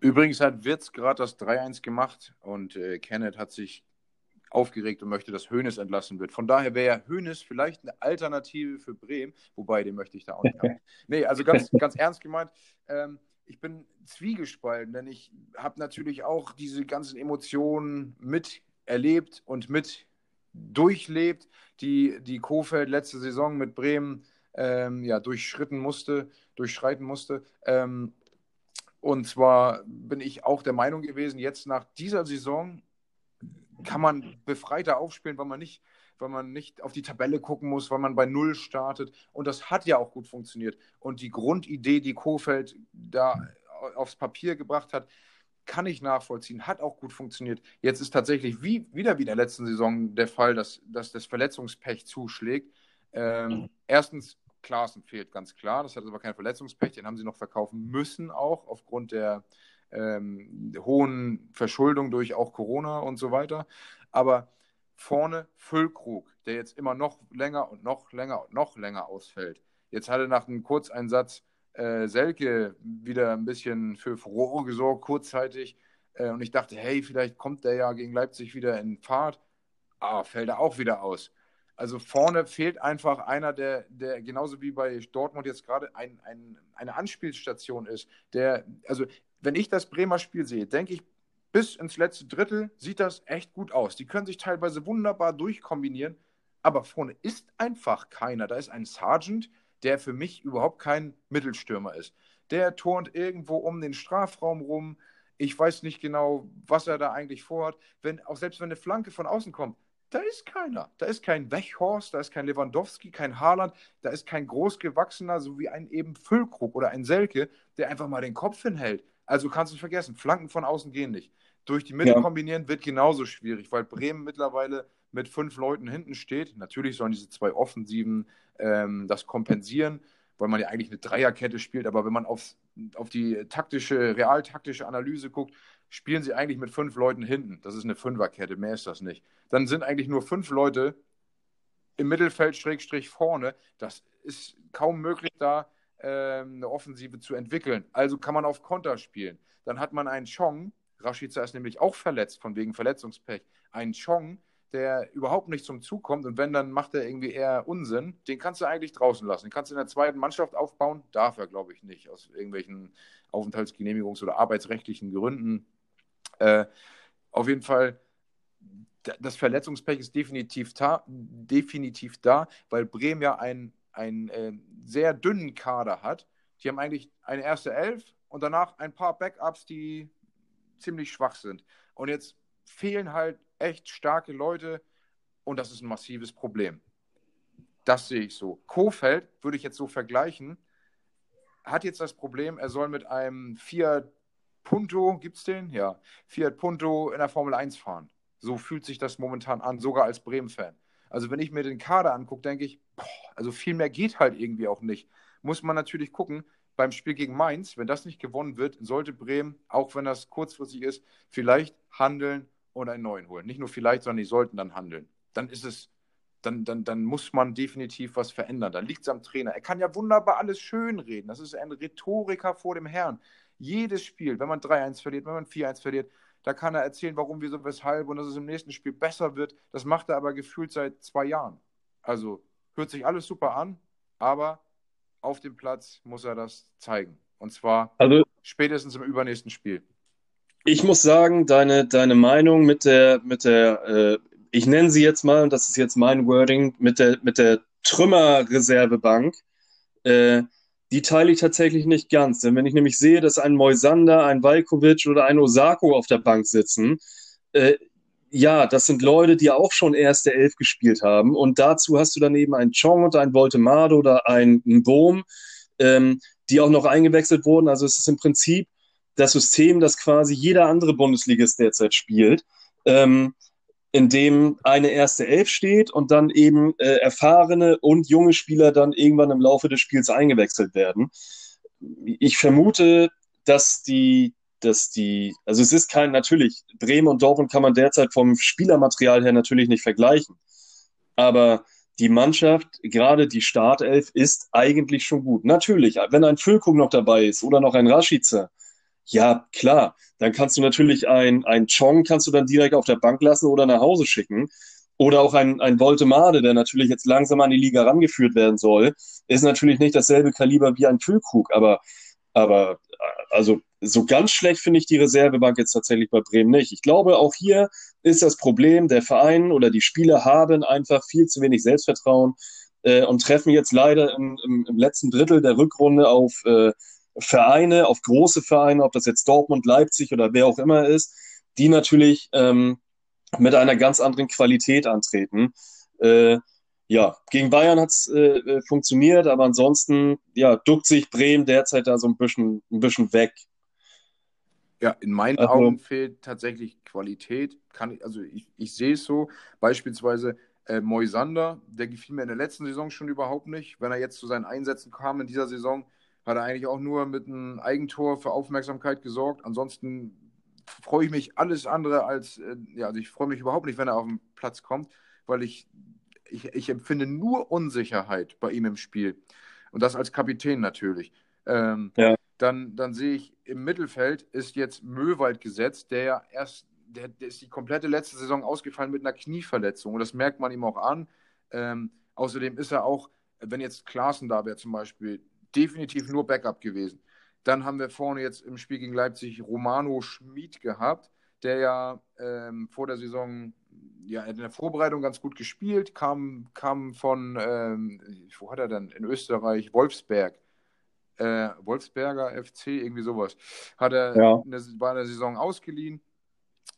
Übrigens hat Wirtz gerade das 3-1 gemacht und äh, Kenneth hat sich aufgeregt und möchte, dass Hoeneß entlassen wird. Von daher wäre ja Hoeneß vielleicht eine Alternative für Bremen, wobei den möchte ich da auch nicht haben. Nee, also ganz, ganz ernst gemeint, ähm, ich bin zwiegespalten, denn ich habe natürlich auch diese ganzen Emotionen miterlebt und mit durchlebt, die, die Kofeld letzte Saison mit Bremen ähm, ja, durchschritten musste, durchschreiten musste. Ähm, und zwar bin ich auch der Meinung gewesen, jetzt nach dieser Saison kann man befreiter aufspielen, weil man nicht, weil man nicht auf die Tabelle gucken muss, weil man bei Null startet. Und das hat ja auch gut funktioniert. Und die Grundidee, die Kofeld da aufs Papier gebracht hat, kann ich nachvollziehen, hat auch gut funktioniert. Jetzt ist tatsächlich wie, wieder wie in der letzten Saison der Fall, dass, dass das Verletzungspech zuschlägt. Ähm, erstens, Klaassen fehlt ganz klar, das hat aber kein Verletzungspech, den haben sie noch verkaufen müssen, auch aufgrund der ähm, hohen Verschuldung durch auch Corona und so weiter. Aber vorne Füllkrug, der jetzt immer noch länger und noch länger und noch länger ausfällt. Jetzt hatte nach einem Kurzeinsatz äh, Selke wieder ein bisschen für Furore gesorgt, kurzzeitig. Äh, und ich dachte, hey, vielleicht kommt der ja gegen Leipzig wieder in Fahrt. Ah, fällt er auch wieder aus. Also vorne fehlt einfach einer, der, der genauso wie bei Dortmund jetzt gerade ein, ein, eine Anspielstation ist. Der, also wenn ich das Bremer Spiel sehe, denke ich, bis ins letzte Drittel sieht das echt gut aus. Die können sich teilweise wunderbar durchkombinieren, aber vorne ist einfach keiner. Da ist ein Sergeant, der für mich überhaupt kein Mittelstürmer ist. Der turnt irgendwo um den Strafraum rum. Ich weiß nicht genau, was er da eigentlich vorhat. Wenn, auch selbst wenn eine Flanke von außen kommt, da ist keiner. Da ist kein Wechhorst, da ist kein Lewandowski, kein Haaland, da ist kein großgewachsener, so wie ein eben Füllkrug oder ein Selke, der einfach mal den Kopf hinhält. Also kannst du es vergessen, Flanken von außen gehen nicht. Durch die Mitte Ja. kombinieren wird genauso schwierig, weil Bremen mittlerweile mit fünf Leuten hinten steht. Natürlich sollen diese zwei Offensiven ähm, das kompensieren, weil man ja eigentlich eine Dreierkette spielt. Aber wenn man aufs, auf die taktische, realtaktische Analyse guckt, spielen sie eigentlich mit fünf Leuten hinten. Das ist eine Fünferkette, mehr ist das nicht. Dann sind eigentlich nur fünf Leute im Mittelfeld Schrägstrich vorne. Das ist kaum möglich, da eine Offensive zu entwickeln. Also kann man auf Konter spielen. Dann hat man einen Chong, Rashica ist nämlich auch verletzt, von wegen Verletzungspech. Einen Chong, der überhaupt nicht zum Zug kommt und wenn, dann macht er irgendwie eher Unsinn. Den kannst du eigentlich draußen lassen. Den kannst du in der zweiten Mannschaft aufbauen. Darf er, glaube ich, nicht, aus irgendwelchen Aufenthaltsgenehmigungs- oder arbeitsrechtlichen Gründen. Äh, auf jeden Fall, das Verletzungspech ist definitiv, definitiv da, weil Bremen ja einen, einen äh, sehr dünnen Kader hat. Die haben eigentlich eine erste Elf und danach ein paar Backups, die ziemlich schwach sind. Und jetzt fehlen halt echt starke Leute und das ist ein massives Problem. Das sehe ich so. Kofeld würde ich jetzt so vergleichen, hat jetzt das Problem, er soll mit einem Fiat Punto, gibt es den? Ja. Fiat Punto in der Formel 1 fahren. So fühlt sich das momentan an, sogar als Bremen-Fan. Also wenn ich mir den Kader angucke, denke ich, also viel mehr geht halt irgendwie auch nicht. Muss man natürlich gucken, beim Spiel gegen Mainz, wenn das nicht gewonnen wird, sollte Bremen, auch wenn das kurzfristig ist, vielleicht handeln und einen neuen holen. Nicht nur vielleicht, sondern die sollten dann handeln. Dann ist es, dann, dann, dann muss man definitiv was verändern. Dann liegt es am Trainer. Er kann ja wunderbar alles schönreden. Das ist ein Rhetoriker vor dem Herrn. Jedes Spiel, wenn man 3-1 verliert, wenn man 4-1 verliert, da kann er erzählen, warum, wieso, weshalb und dass es im nächsten Spiel besser wird. Das macht er aber gefühlt seit zwei Jahren. Also hört sich alles super an, aber auf dem Platz muss er das zeigen. Und zwar also, spätestens im übernächsten Spiel. Ich muss sagen, deine, deine Meinung mit der, mit der, äh, ich nenne sie jetzt mal, und das ist jetzt mein Wording, mit der, mit der Trümmerreservebank, äh, die teile ich tatsächlich nicht ganz. Denn wenn ich nämlich sehe, dass ein Moisander, ein Valkovic oder ein Osako auf der Bank sitzen, äh, ja, das sind Leute, die auch schon erste Elf gespielt haben. Und dazu hast du dann eben einen Chong und einen Voltemade oder einen Bohm, ähm, die auch noch eingewechselt wurden. Also es ist im Prinzip das System, das quasi jeder andere Bundesligist derzeit spielt, ähm, in dem eine erste Elf steht und dann eben äh, erfahrene und junge Spieler dann irgendwann im Laufe des Spiels eingewechselt werden. Ich vermute, dass die dass die, also es ist kein, natürlich, Bremen und Dortmund kann man derzeit vom Spielermaterial her natürlich nicht vergleichen. Aber die Mannschaft, gerade die Startelf, ist eigentlich schon gut. Natürlich, wenn ein Füllkrug noch dabei ist oder noch ein Rashica, ja, klar, dann kannst du natürlich ein, ein Chong kannst du dann direkt auf der Bank lassen oder nach Hause schicken. Oder auch ein, ein Voltemade, der natürlich jetzt langsam an die Liga rangeführt werden soll, ist natürlich nicht dasselbe Kaliber wie ein Füllkrug, aber, aber also so ganz schlecht finde ich die Reservebank jetzt tatsächlich bei Bremen nicht. Ich glaube, auch hier ist das Problem, der Verein oder die Spieler haben einfach viel zu wenig Selbstvertrauen äh, und treffen jetzt leider im, im, im, letzten Drittel der Rückrunde auf äh, Vereine, auf große Vereine, ob das jetzt Dortmund, Leipzig oder wer auch immer ist, die natürlich ähm, mit einer ganz anderen Qualität antreten. Äh, ja, gegen Bayern hat es äh, äh, funktioniert, aber ansonsten ja, duckt sich Bremen derzeit da so ein bisschen, ein bisschen weg. Ja, in meinen also, Augen fehlt tatsächlich Qualität. Kann ich, also ich, ich sehe es so. Beispielsweise äh, Moisander, der gefiel mir in der letzten Saison schon überhaupt nicht. Wenn er jetzt zu seinen Einsätzen kam in dieser Saison, hat er eigentlich auch nur mit einem Eigentor für Aufmerksamkeit gesorgt. Ansonsten freue ich mich alles andere als, äh, ja, also ich freue mich überhaupt nicht, wenn er auf den Platz kommt, weil ich ich, ich empfinde nur Unsicherheit bei ihm im Spiel. Und das als Kapitän natürlich. Ähm, ja. dann, dann sehe ich im Mittelfeld ist jetzt Möwald gesetzt, der ja erst, der, der, ist die komplette letzte Saison ausgefallen mit einer Knieverletzung. Und das merkt man ihm auch an. Ähm, außerdem ist er auch, wenn jetzt Klaassen da wäre zum Beispiel, definitiv nur Backup gewesen. Dann haben wir vorne jetzt im Spiel gegen Leipzig Romano Schmid gehabt, der ja ähm, vor der Saison ja, in der Vorbereitung ganz gut gespielt, kam, kam von, ähm, wo hat er denn? In Österreich, Wolfsberg. Äh, Wolfsberger FC, irgendwie sowas. Hat er ja. eine, war in der Saison ausgeliehen,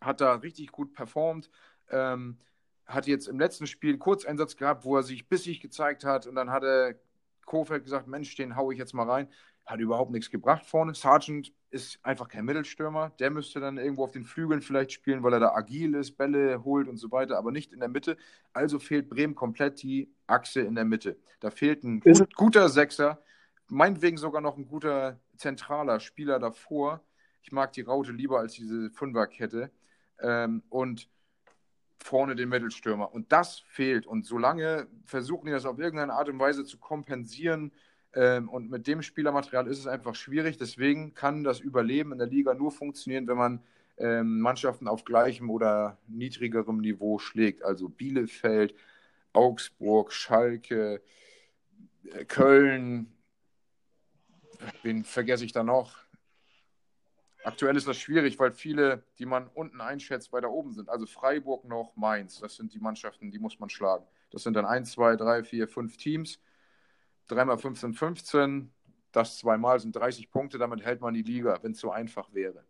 hat da richtig gut performt. Ähm, hat jetzt im letzten Spiel einen Kurzeinsatz gehabt, wo er sich bissig gezeigt hat und dann hat er Kofeld gesagt, Mensch, den haue ich jetzt mal rein. Hat überhaupt nichts gebracht vorne. Sargent ist einfach kein Mittelstürmer. Der müsste dann irgendwo auf den Flügeln vielleicht spielen, weil er da agil ist, Bälle holt und so weiter, aber nicht in der Mitte. Also fehlt Bremen komplett die Achse in der Mitte. Da fehlt ein gut, guter Sechser, meinetwegen sogar noch ein guter zentraler Spieler davor. Ich mag die Raute lieber als diese Fünferkette. Ähm, und vorne den Mittelstürmer. Und das fehlt. Und solange versuchen die das auf irgendeine Art und Weise zu kompensieren, ähm, und mit dem Spielermaterial ist es einfach schwierig. Deswegen kann das Überleben in der Liga nur funktionieren, wenn man ähm, Mannschaften auf gleichem oder niedrigerem Niveau schlägt. Also Bielefeld, Augsburg, Schalke, äh, Köln. Wen vergesse ich da noch? Aktuell ist das schwierig, weil viele, die man unten einschätzt, weiter oben sind. Also Freiburg noch, Mainz. Das sind die Mannschaften, die muss man schlagen. Das sind dann 1, 2, 3, 4, 5 Teams. 3 mal 5 sind 15, das zweimal sind 30 Punkte, damit hält man die Liga, wenn es so einfach wäre.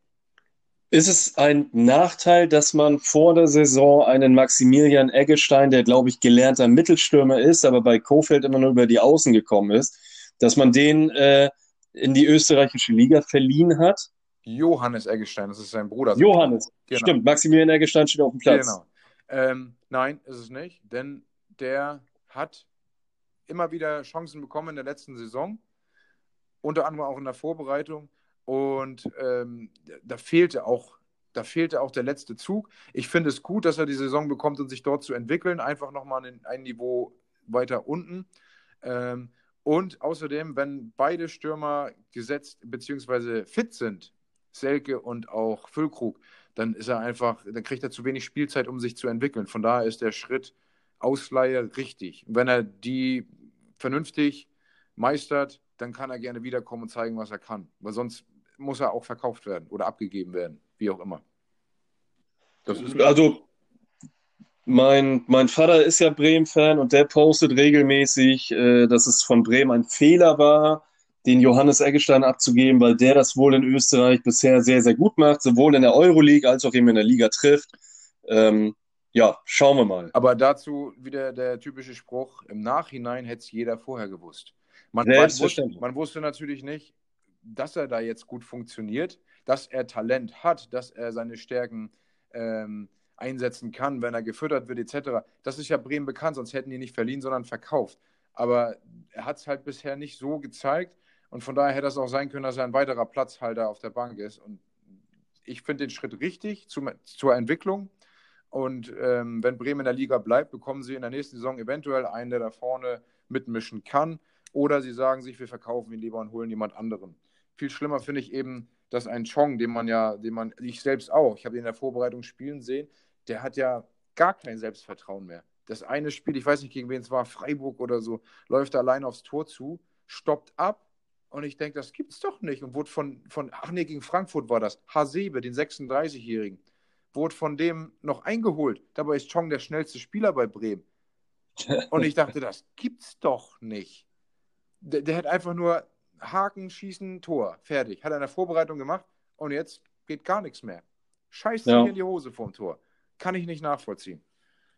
Ist es ein Nachteil, dass man vor der Saison einen Maximilian Eggestein, der glaube ich gelernter Mittelstürmer ist, aber bei Kofeld immer nur über die Außen gekommen ist, dass man den äh, in die österreichische Liga verliehen hat? Johannes Eggestein, das ist sein Bruder. Johannes, genau. stimmt. Maximilian Eggestein steht auf dem Platz. Genau. Ähm, nein, ist es nicht, denn der hat immer wieder Chancen bekommen in der letzten Saison, unter anderem auch in der Vorbereitung. Und ähm, da fehlte auch, da fehlte auch der letzte Zug. Ich finde es gut, dass er die Saison bekommt und sich dort zu entwickeln, einfach nochmal ein, ein Niveau weiter unten. Ähm, und außerdem, wenn beide Stürmer gesetzt bzw. fit sind, Selke und auch Füllkrug, dann ist er einfach, dann kriegt er zu wenig Spielzeit, um sich zu entwickeln. Von daher ist der Schritt Ausleihe richtig. wenn er die vernünftig meistert, dann kann er gerne wiederkommen und zeigen, was er kann. Weil sonst muss er auch verkauft werden oder abgegeben werden, wie auch immer. also mein, mein Vater ist ja Bremen-Fan und der postet regelmäßig, äh, dass es von Bremen ein Fehler war, den Johannes Eggestein abzugeben, weil der das wohl in Österreich bisher sehr, sehr gut macht, sowohl in der Euroleague als auch eben in der Liga trifft. Ähm, ja, schauen wir mal. Aber dazu wieder der typische Spruch: Im Nachhinein hätte es jeder vorher gewusst. Man, man, wusste, man wusste natürlich nicht, dass er da jetzt gut funktioniert, dass er Talent hat, dass er seine Stärken ähm, einsetzen kann, wenn er gefüttert wird, etc. Das ist ja Bremen bekannt, sonst hätten die nicht verliehen, sondern verkauft. Aber er hat es halt bisher nicht so gezeigt und von daher hätte es auch sein können, dass er ein weiterer Platzhalter auf der Bank ist. Und ich finde den Schritt richtig zum, zur Entwicklung. Und ähm, wenn Bremen in der Liga bleibt, bekommen sie in der nächsten Saison eventuell einen, der da vorne mitmischen kann. Oder sie sagen sich, wir verkaufen ihn lieber und holen jemand anderen. Viel schlimmer finde ich eben, dass ein Chong, den man ja, den man, ich selbst auch, ich habe ihn in der Vorbereitung spielen sehen, der hat ja gar kein Selbstvertrauen mehr. Das eine Spiel, ich weiß nicht, gegen wen es war, Freiburg oder so, läuft allein aufs Tor zu, stoppt ab und ich denke, das gibt's doch nicht. Und wurde von, von, ach nee, gegen Frankfurt war das, Hasebe, den 36-Jährigen, wurde von dem noch eingeholt. Dabei ist Chong der schnellste Spieler bei Bremen. Und ich dachte, das gibt's doch nicht. Der, der hat einfach nur Haken, Schießen, Tor. Fertig. Hat er in der Vorbereitung gemacht und jetzt geht gar nichts mehr. Scheißt ja. in die Hose vorm Tor. Kann ich nicht nachvollziehen.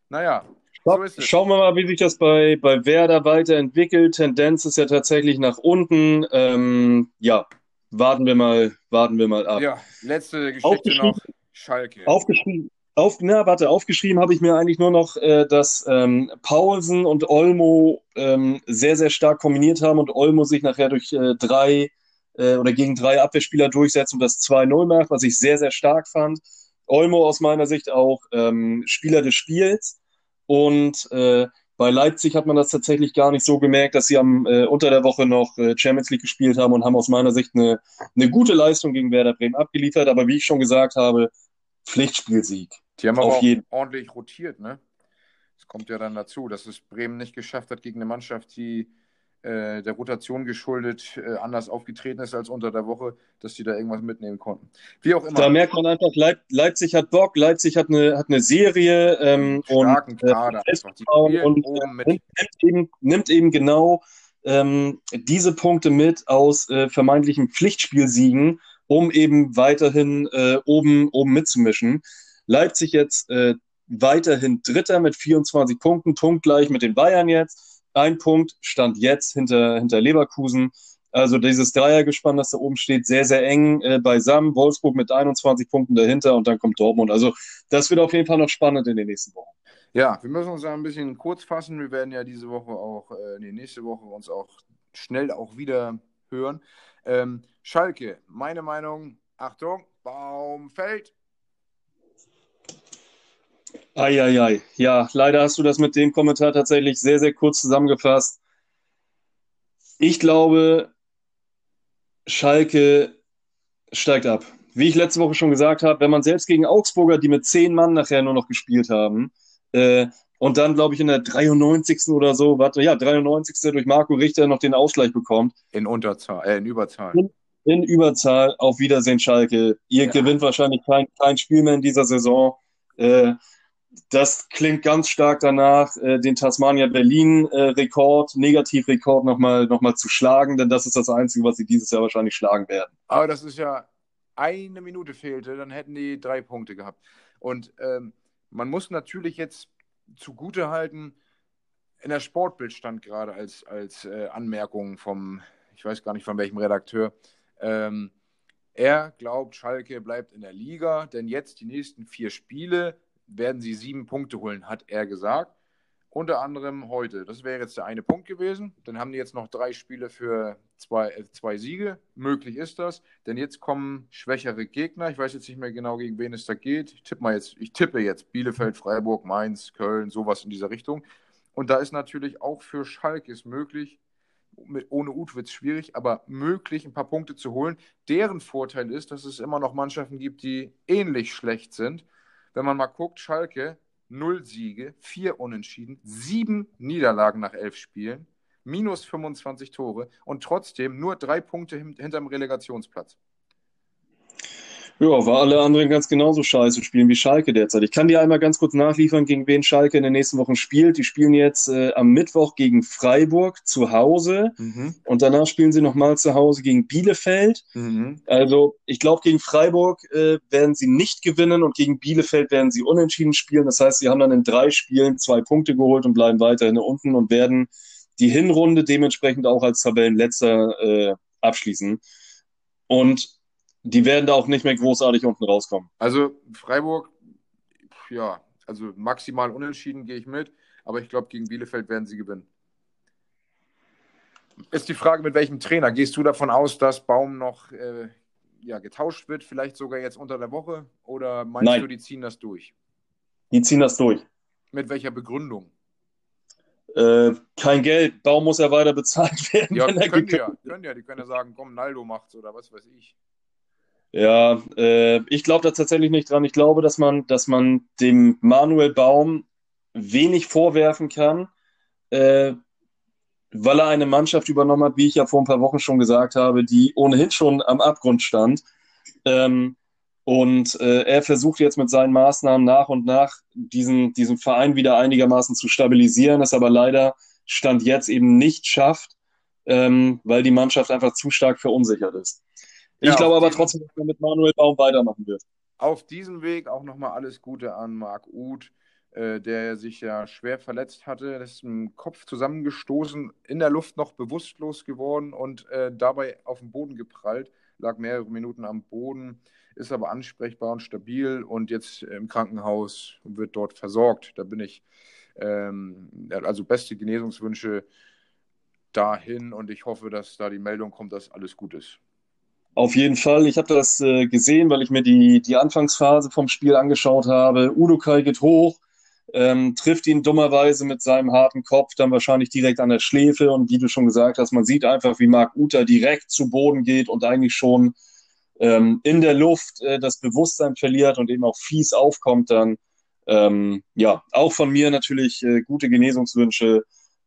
Naja, so ist es. Schauen wir mal, wie sich das bei, bei Werder weiterentwickelt. Tendenz ist ja tatsächlich nach unten. Ähm, ja, warten wir mal, warten wir mal ab. Ja, letzte Geschichte noch. Schalke. Aufgeschrieben, auf, na, warte, aufgeschrieben habe ich mir eigentlich nur noch, äh, dass ähm, Paulsen und Olmo ähm, sehr, sehr stark kombiniert haben und Olmo sich nachher durch äh, drei äh, oder gegen drei Abwehrspieler durchsetzt und das 2-0 macht, was ich sehr, sehr stark fand. Olmo aus meiner Sicht auch ähm, Spieler des Spiels. Und äh, bei Leipzig hat man das tatsächlich gar nicht so gemerkt, dass sie am äh, unter der Woche noch äh, Champions League gespielt haben und haben aus meiner Sicht eine, eine gute Leistung gegen Werder Bremen abgeliefert. Aber wie ich schon gesagt habe, Pflichtspielsieg. Die haben aber ordentlich rotiert, ne? Es kommt ja dann dazu, dass es Bremen nicht geschafft hat gegen eine Mannschaft, die äh, der Rotation geschuldet äh, anders aufgetreten ist als unter der Woche, dass die da irgendwas mitnehmen konnten. Wie auch immer. Da merkt man einfach, Leip Leipzig hat Bock, Leipzig hat eine, hat eine Serie ähm, starken und, Kader äh, und äh, nimmt, eben, nimmt eben genau ähm, diese Punkte mit aus äh, vermeintlichen Pflichtspielsiegen, um eben weiterhin äh, oben, oben mitzumischen. Leipzig jetzt äh, weiterhin Dritter mit 24 Punkten, punktgleich mit den Bayern jetzt. Ein Punkt stand jetzt hinter, hinter Leverkusen. Also dieses Dreiergespann, das da oben steht, sehr, sehr eng äh, beisammen. Wolfsburg mit 21 Punkten dahinter und dann kommt Dortmund. Also das wird auf jeden Fall noch spannend in den nächsten Wochen. Ja, wir müssen uns ein bisschen kurz fassen. Wir werden ja diese Woche auch, äh, die nächste Woche uns auch schnell auch wieder hören. Ähm, Schalke, meine Meinung, Achtung, Baum fällt. Eieiei. Ja, leider hast du das mit dem Kommentar tatsächlich sehr, sehr kurz zusammengefasst. Ich glaube, Schalke steigt ab. Wie ich letzte Woche schon gesagt habe, wenn man selbst gegen Augsburger, die mit zehn Mann nachher nur noch gespielt haben, äh, und dann, glaube ich, in der 93. oder so, warte, ja, 93. durch Marco Richter noch den Ausgleich bekommt. In Unterzahl, äh, in Überzahl. In, in Überzahl, auf Wiedersehen, Schalke. Ihr ja. gewinnt wahrscheinlich kein, kein Spiel mehr in dieser Saison. Äh, das klingt ganz stark danach, äh, den Tasmania Berlin-Rekord, äh, Negativrekord nochmal noch mal zu schlagen, denn das ist das Einzige, was sie dieses Jahr wahrscheinlich schlagen werden. Aber das ist ja eine Minute fehlte, dann hätten die drei Punkte gehabt. Und ähm, man muss natürlich jetzt zugute halten, in der Sportbild stand gerade als, als äh, Anmerkung vom, ich weiß gar nicht von welchem Redakteur, ähm, er glaubt, Schalke bleibt in der Liga, denn jetzt die nächsten vier Spiele werden sie sieben Punkte holen, hat er gesagt. Unter anderem heute. Das wäre jetzt der eine Punkt gewesen. Dann haben die jetzt noch drei Spiele für zwei, äh, zwei Siege. Möglich ist das. Denn jetzt kommen schwächere Gegner. Ich weiß jetzt nicht mehr genau, gegen wen es da geht. Ich tippe, mal jetzt, ich tippe jetzt Bielefeld, Freiburg, Mainz, Köln, sowas in dieser Richtung. Und da ist natürlich auch für Schalke es möglich, mit, ohne Utwitz schwierig, aber möglich, ein paar Punkte zu holen. Deren Vorteil ist, dass es immer noch Mannschaften gibt, die ähnlich schlecht sind. Wenn man mal guckt, Schalke null Siege, vier Unentschieden, sieben Niederlagen nach elf Spielen, minus 25 Tore und trotzdem nur drei Punkte hinterm Relegationsplatz. Ja, war alle anderen ganz genauso scheiße spielen wie Schalke derzeit. Ich kann dir einmal ganz kurz nachliefern, gegen wen Schalke in den nächsten Wochen spielt. Die spielen jetzt äh, am Mittwoch gegen Freiburg zu Hause mhm. und danach spielen sie nochmal zu Hause gegen Bielefeld. Mhm. Also ich glaube, gegen Freiburg äh, werden sie nicht gewinnen und gegen Bielefeld werden sie unentschieden spielen. Das heißt, sie haben dann in drei Spielen zwei Punkte geholt und bleiben weiterhin unten und werden die Hinrunde dementsprechend auch als Tabellenletzter äh, abschließen. Und die werden da auch nicht mehr großartig unten rauskommen. Also Freiburg, ja, also maximal unentschieden gehe ich mit, aber ich glaube, gegen Bielefeld werden sie gewinnen. Ist die Frage, mit welchem Trainer? Gehst du davon aus, dass Baum noch äh, ja, getauscht wird, vielleicht sogar jetzt unter der Woche? Oder meinst Nein. du, die ziehen das durch? Die ziehen das durch. Mit welcher Begründung? Äh, kein Geld, Baum muss ja weiter bezahlt werden. Ja, die können ja, können ja, die können ja sagen, komm, Naldo macht's oder was weiß ich. Ja, äh, ich glaube da tatsächlich nicht dran. Ich glaube, dass man, dass man dem Manuel Baum wenig vorwerfen kann, äh, weil er eine Mannschaft übernommen hat, wie ich ja vor ein paar Wochen schon gesagt habe, die ohnehin schon am Abgrund stand. Ähm, und äh, er versucht jetzt mit seinen Maßnahmen nach und nach diesen, diesen Verein wieder einigermaßen zu stabilisieren, es aber leider Stand jetzt eben nicht schafft, ähm, weil die Mannschaft einfach zu stark verunsichert ist. Ich ja, glaube aber trotzdem, dass man mit Manuel Baum weitermachen wird. Auf diesem Weg auch nochmal alles Gute an Marc Uth, äh, der sich ja schwer verletzt hatte, ist im Kopf zusammengestoßen, in der Luft noch bewusstlos geworden und äh, dabei auf den Boden geprallt, lag mehrere Minuten am Boden, ist aber ansprechbar und stabil und jetzt im Krankenhaus und wird dort versorgt. Da bin ich, ähm, also beste Genesungswünsche dahin und ich hoffe, dass da die Meldung kommt, dass alles gut ist. Auf jeden Fall. Ich habe das äh, gesehen, weil ich mir die, die Anfangsphase vom Spiel angeschaut habe. Udo Kai geht hoch, ähm, trifft ihn dummerweise mit seinem harten Kopf dann wahrscheinlich direkt an der Schläfe. Und wie du schon gesagt hast, man sieht einfach, wie Marc Uta direkt zu Boden geht und eigentlich schon ähm, in der Luft äh, das Bewusstsein verliert und eben auch fies aufkommt. Dann ähm, ja, auch von mir natürlich äh, gute Genesungswünsche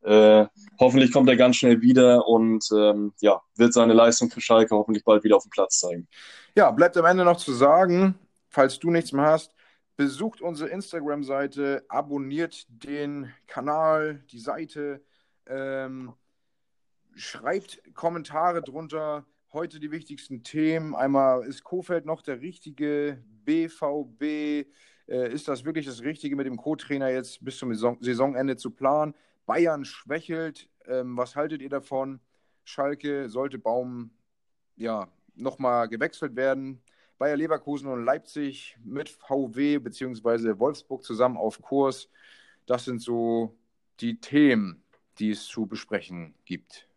äh, hoffentlich kommt er ganz schnell wieder und ähm, ja, wird seine Leistung für Schalke hoffentlich bald wieder auf dem Platz zeigen. Ja, bleibt am Ende noch zu sagen, falls du nichts mehr hast, besucht unsere Instagram-Seite, abonniert den Kanal, die Seite, ähm, schreibt Kommentare drunter. Heute die wichtigsten Themen. Einmal, ist Kofeld noch der richtige BVB? Äh, ist das wirklich das Richtige mit dem Co-Trainer jetzt bis zum Saisonende zu planen? Bayern schwächelt. Ähm, was haltet ihr davon? Schalke sollte Baum ja nochmal gewechselt werden. Bayer Leverkusen und Leipzig mit VW bzw. Wolfsburg zusammen auf Kurs. Das sind so die Themen, die es zu besprechen gibt.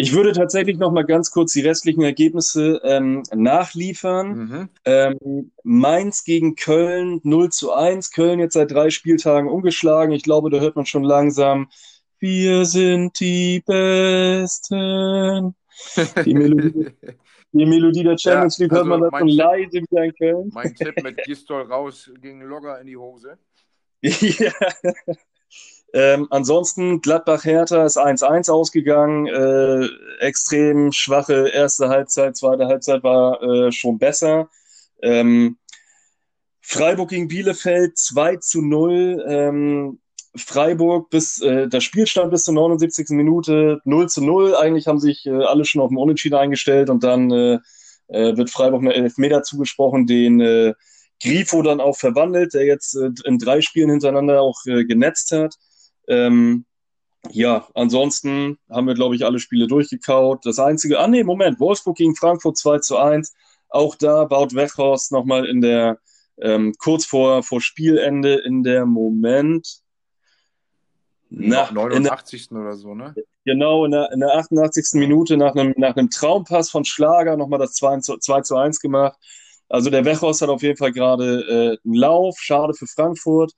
Ich würde tatsächlich noch mal ganz kurz die restlichen Ergebnisse ähm, nachliefern. Mhm. Ähm, Mainz gegen Köln 0 zu 1. Köln jetzt seit drei Spieltagen umgeschlagen. Ich glaube, da hört man schon langsam, wir sind die Besten. Die Melodie, die Melodie der Champions League ja, also hört man da schon leise wieder in Köln. Mein Tipp mit Gistol raus ging locker in die Hose. ja. Ähm, ansonsten Gladbach-Hertha ist 1-1 ausgegangen. Äh, extrem schwache erste Halbzeit, zweite Halbzeit war äh, schon besser. Ähm, Freiburg gegen Bielefeld 2 zu 0. Ähm, Freiburg bis äh, der Spielstand bis zur 79. Minute 0 zu 0. Eigentlich haben sich äh, alle schon auf dem Unentschieden eingestellt und dann äh, äh, wird Freiburg einen Elfmeter zugesprochen, den äh, Grifo dann auch verwandelt, der jetzt äh, in drei Spielen hintereinander auch äh, genetzt hat. Ähm, ja, ansonsten haben wir, glaube ich, alle Spiele durchgekaut. Das einzige, ah nee, Moment, Wolfsburg gegen Frankfurt 2 zu 1. Auch da baut Wechhorst nochmal in der, ähm, kurz vor, vor Spielende in der Moment. Nach, 89. Der, oder so, ne? Genau, in der, in der 88. Minute nach einem, nach einem Traumpass von Schlager nochmal das 2 zu, 2 zu 1 gemacht. Also der Wechhorst hat auf jeden Fall gerade äh, einen Lauf, schade für Frankfurt.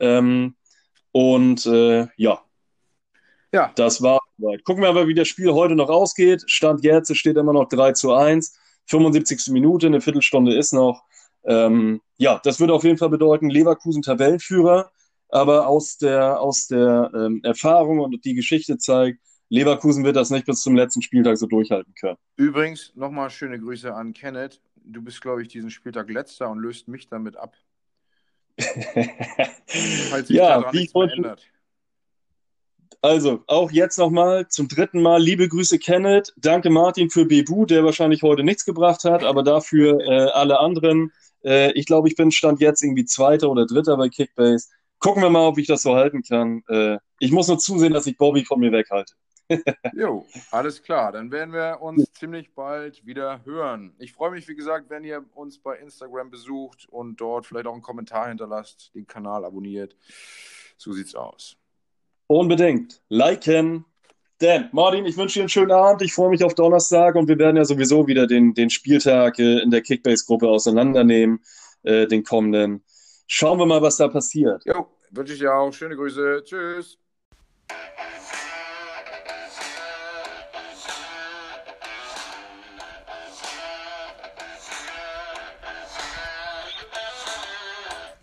Ähm, und äh, ja. Ja. Das war soweit. Gucken wir aber, wie das Spiel heute noch ausgeht. Stand jetzt, steht immer noch 3 zu 1. 75. Minute, eine Viertelstunde ist noch. Ähm, ja, das würde auf jeden Fall bedeuten, Leverkusen Tabellenführer. Aber aus der, aus der ähm, Erfahrung und die Geschichte zeigt, Leverkusen wird das nicht bis zum letzten Spieltag so durchhalten können. Übrigens, nochmal schöne Grüße an Kenneth. Du bist, glaube ich, diesen Spieltag letzter und löst mich damit ab. Falls sich ja, nichts verändert. Also, auch jetzt nochmal zum dritten Mal liebe Grüße, Kenneth. Danke, Martin, für Bebu, der wahrscheinlich heute nichts gebracht hat, aber dafür äh, alle anderen. Äh, ich glaube, ich bin Stand jetzt irgendwie Zweiter oder Dritter bei Kickbase. Gucken wir mal, ob ich das so halten kann. Äh, ich muss nur zusehen, dass ich Bobby von mir weghalte. Jo, alles klar. Dann werden wir uns ziemlich bald wieder hören. Ich freue mich, wie gesagt, wenn ihr uns bei Instagram besucht und dort vielleicht auch einen Kommentar hinterlasst, den Kanal abonniert. So sieht's aus. Unbedingt. Liken. Dan, Martin, ich wünsche dir einen schönen Abend. Ich freue mich auf Donnerstag und wir werden ja sowieso wieder den, den Spieltag äh, in der Kickbase-Gruppe auseinandernehmen, äh, den kommenden. Schauen wir mal, was da passiert. Jo, wünsche ich dir auch. Schöne Grüße. Tschüss.